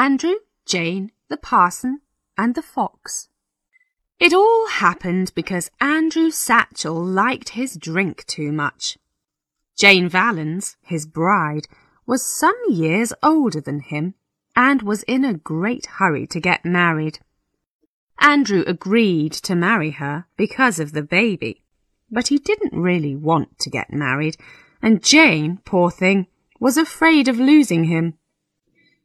Andrew, Jane, the parson, and the fox. It all happened because Andrew Satchel liked his drink too much. Jane Vallens, his bride, was some years older than him and was in a great hurry to get married. Andrew agreed to marry her because of the baby, but he didn't really want to get married, and Jane, poor thing, was afraid of losing him.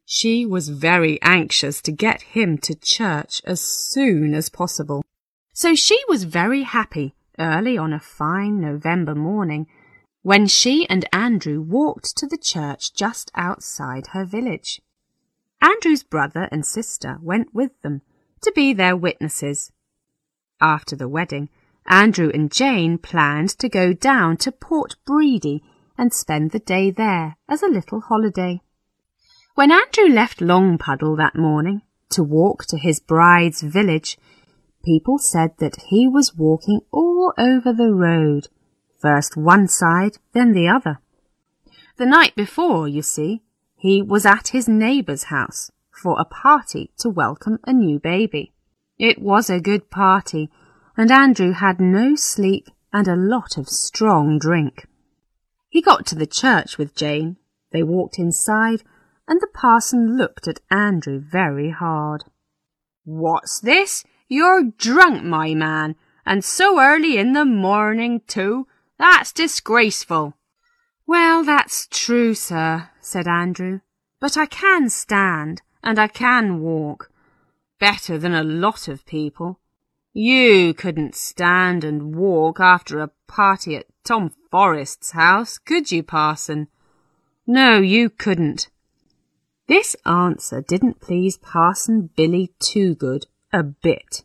She was very anxious to get him to church as soon as possible. So she was very happy early on a fine November morning when she and Andrew walked to the church just outside her village. Andrew's brother and sister went with them to be their witnesses. After the wedding, Andrew and Jane planned to go down to Port Bredy and spend the day there as a little holiday. When Andrew left Longpuddle that morning to walk to his bride's village, people said that he was walking all over the road, first one side, then the other. The night before, you see, he was at his neighbour's house for a party to welcome a new baby. It was a good party, and Andrew had no sleep and a lot of strong drink. He got to the church with Jane. They walked inside, and the parson looked at Andrew very hard. What's this? You're drunk, my man, and so early in the morning, too. That's disgraceful. Well, that's true, sir, said Andrew, but I can stand and I can walk. Better than a lot of people. You couldn't stand and walk after a party at Tom Forrest's house, could you, Parson? No, you couldn't. This answer didn't please Parson Billy Toogood a bit.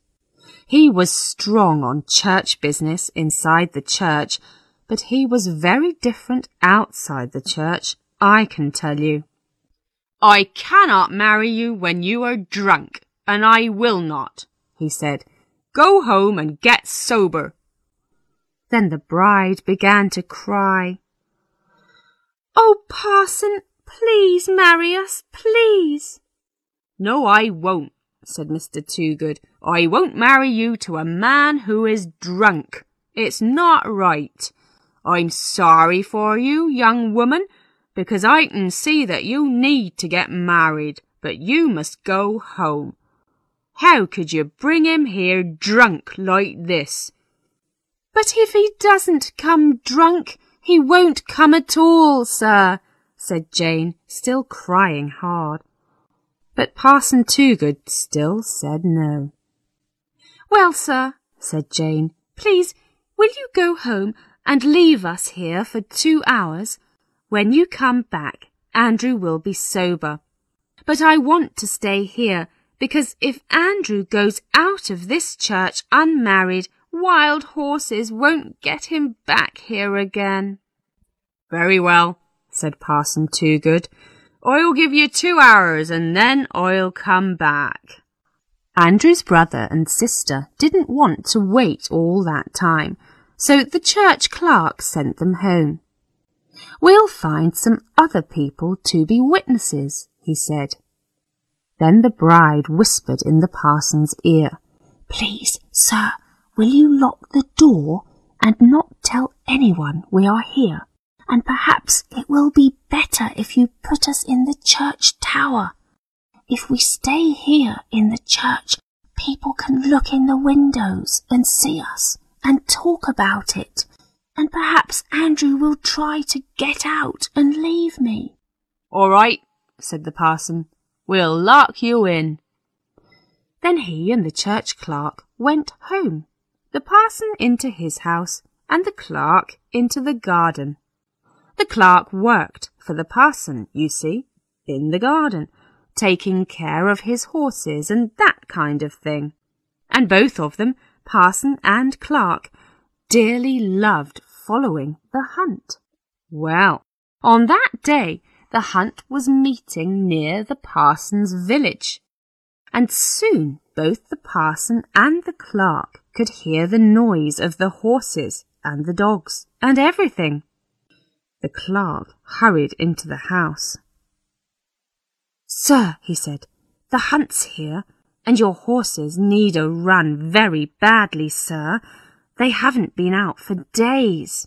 He was strong on church business inside the church, but he was very different outside the church, I can tell you. I cannot marry you when you are drunk, and I will not, he said. Go home and get sober. Then the bride began to cry. Oh, parson, please marry us, please. No, I won't, said Mr. Toogood. I won't marry you to a man who is drunk. It's not right. I'm sorry for you, young woman, because I can see that you need to get married, but you must go home. How could you bring him here drunk like this? But if he doesn't come drunk, he won't come at all, sir, said Jane, still crying hard. But Parson Toogood still said no. Well, sir, said Jane, please, will you go home and leave us here for two hours? When you come back, Andrew will be sober. But I want to stay here because if Andrew goes out of this church unmarried, wild horses won't get him back here again. Very well, said Parson Toogood. I'll give you two hours and then I'll come back. Andrew's brother and sister didn't want to wait all that time, so the church clerk sent them home. We'll find some other people to be witnesses, he said. Then the bride whispered in the parson's ear, Please, sir, will you lock the door and not tell anyone we are here? And perhaps it will be better if you put us in the church tower. If we stay here in the church, people can look in the windows and see us and talk about it. And perhaps Andrew will try to get out and leave me. All right, said the parson. We'll lock you in. Then he and the church clerk went home, the parson into his house, and the clerk into the garden. The clerk worked for the parson, you see, in the garden, taking care of his horses and that kind of thing. And both of them, parson and clerk, dearly loved following the hunt. Well, on that day the hunt was meeting near the parson's village, and soon both the parson and the clerk could hear the noise of the horses and the dogs and everything. The clerk hurried into the house. Sir, he said, the hunt's here, and your horses need a run very badly, sir. They haven't been out for days.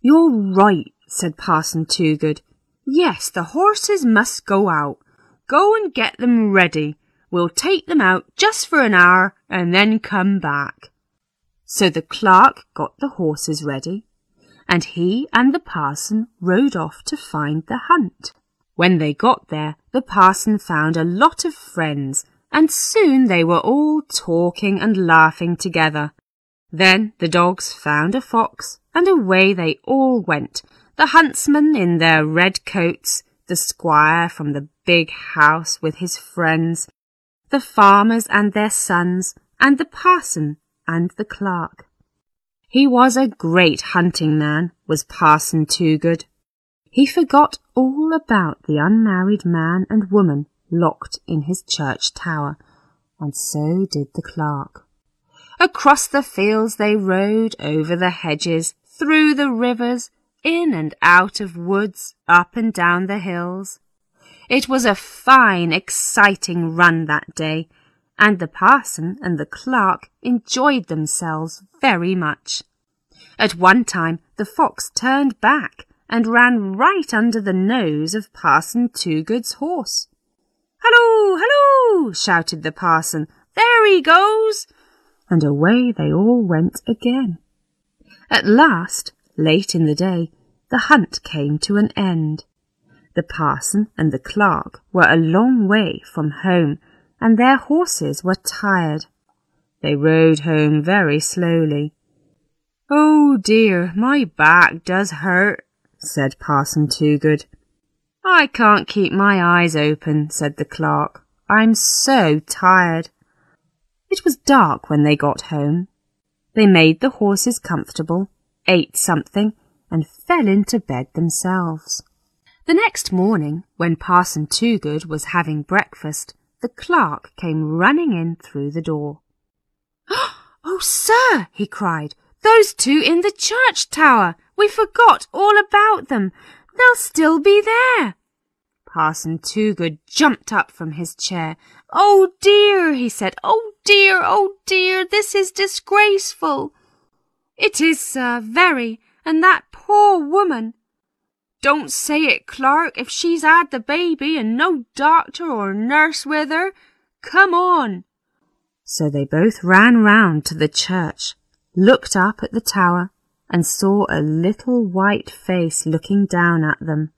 You're right, said Parson Toogood. Yes, the horses must go out. Go and get them ready. We'll take them out just for an hour and then come back. So the clerk got the horses ready, and he and the parson rode off to find the hunt. When they got there, the parson found a lot of friends, and soon they were all talking and laughing together. Then the dogs found a fox, and away they all went, the huntsmen in their red coats, the squire from the big house with his friends, the farmers and their sons, and the parson and the clerk. He was a great hunting man, was Parson Toogood. He forgot all about the unmarried man and woman locked in his church tower, and so did the clerk. Across the fields they rode, over the hedges, through the rivers, in and out of woods, up and down the hills. It was a fine, exciting run that day, and the parson and the clerk enjoyed themselves very much. At one time the fox turned back and ran right under the nose of Parson Toogood's horse. Halloo, halloo! shouted the parson. There he goes! And away they all went again. At last, late in the day, the hunt came to an end. The parson and the clerk were a long way from home, and their horses were tired. They rode home very slowly. Oh dear, my back does hurt, said Parson Toogood. I can't keep my eyes open, said the clerk. I'm so tired. It was dark when they got home. They made the horses comfortable, ate something, and fell into bed themselves. The next morning, when Parson Toogood was having breakfast, the clerk came running in through the door. Oh, sir, he cried, those two in the church tower. We forgot all about them. They'll still be there. Parson Toogood jumped up from his chair. Oh dear, he said. Oh dear, oh dear, this is disgraceful. It is, sir, very, and that poor woman. Don't say it, clerk, if she's had the baby and no doctor or nurse with her. Come on. So they both ran round to the church, looked up at the tower, and saw a little white face looking down at them.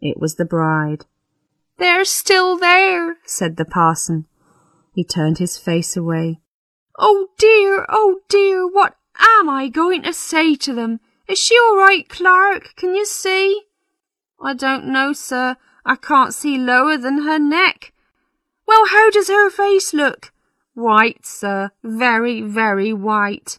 It was the bride. They're still there, said the parson. He turned his face away. Oh dear, oh dear, what am I going to say to them? Is she all right, clerk? Can you see? I don't know, sir. I can't see lower than her neck. Well, how does her face look? White, sir. Very, very white.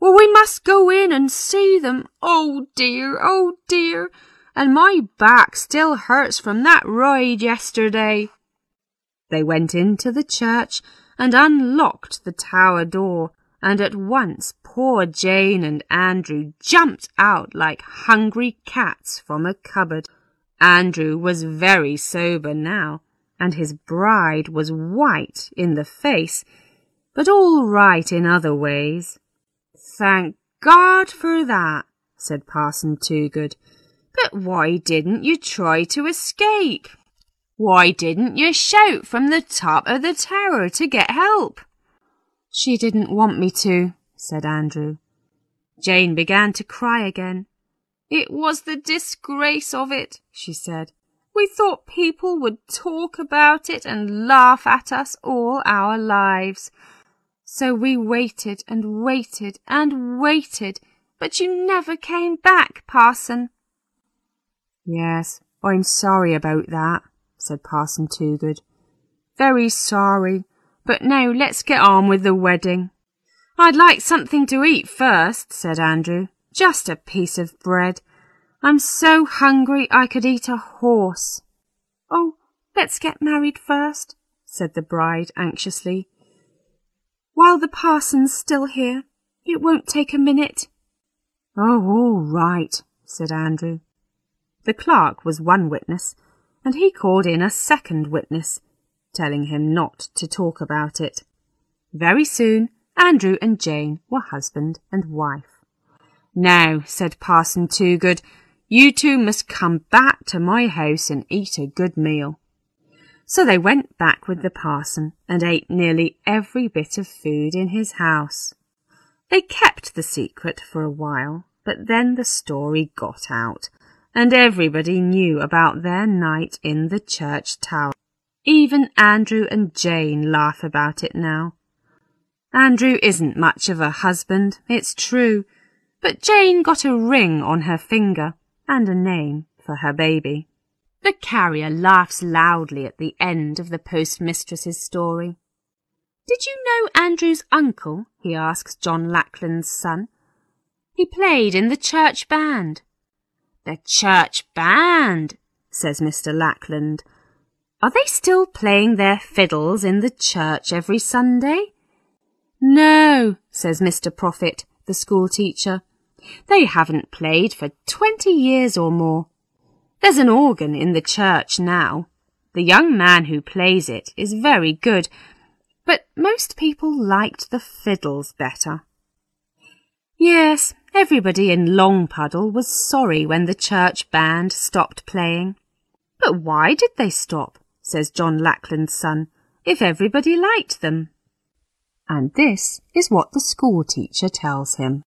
Well, we must go in and see them. Oh dear, oh dear. And my back still hurts from that ride yesterday. They went into the church and unlocked the tower door and at once poor Jane and Andrew jumped out like hungry cats from a cupboard. Andrew was very sober now, and his bride was white in the face, but all right in other ways. Thank God for that, said Parson Toogood. But why didn't you try to escape? Why didn't you shout from the top of the tower to get help? She didn't want me to, said Andrew. Jane began to cry again. It was the disgrace of it, she said. We thought people would talk about it and laugh at us all our lives. So we waited and waited and waited, but you never came back, Parson. Yes, I'm sorry about that, said Parson Toogood. Very sorry. But now let's get on with the wedding. I'd like something to eat first, said Andrew. Just a piece of bread. I'm so hungry I could eat a horse. Oh, let's get married first, said the bride anxiously. While the parson's still here, it won't take a minute. Oh, all right, said Andrew. The clerk was one witness, and he called in a second witness, telling him not to talk about it. Very soon, Andrew and Jane were husband and wife. Now, said Parson Toogood, you two must come back to my house and eat a good meal. So they went back with the parson and ate nearly every bit of food in his house. They kept the secret for a while, but then the story got out, and everybody knew about their night in the church tower. Even Andrew and Jane laugh about it now. Andrew isn't much of a husband, it's true, but Jane got a ring on her finger and a name for her baby. The carrier laughs loudly at the end of the postmistress's story. Did you know Andrew's uncle? he asks John Lackland's son. He played in the church band. The church band, says Mr. Lackland. Are they still playing their fiddles in the church every Sunday? No, says Mr. Profit, the school teacher. They haven't played for twenty years or more. There's an organ in the church now. The young man who plays it is very good, but most people liked the fiddles better. Yes, everybody in Longpuddle was sorry when the church band stopped playing. But why did they stop, says John Lackland's son, if everybody liked them? And this is what the school teacher tells him.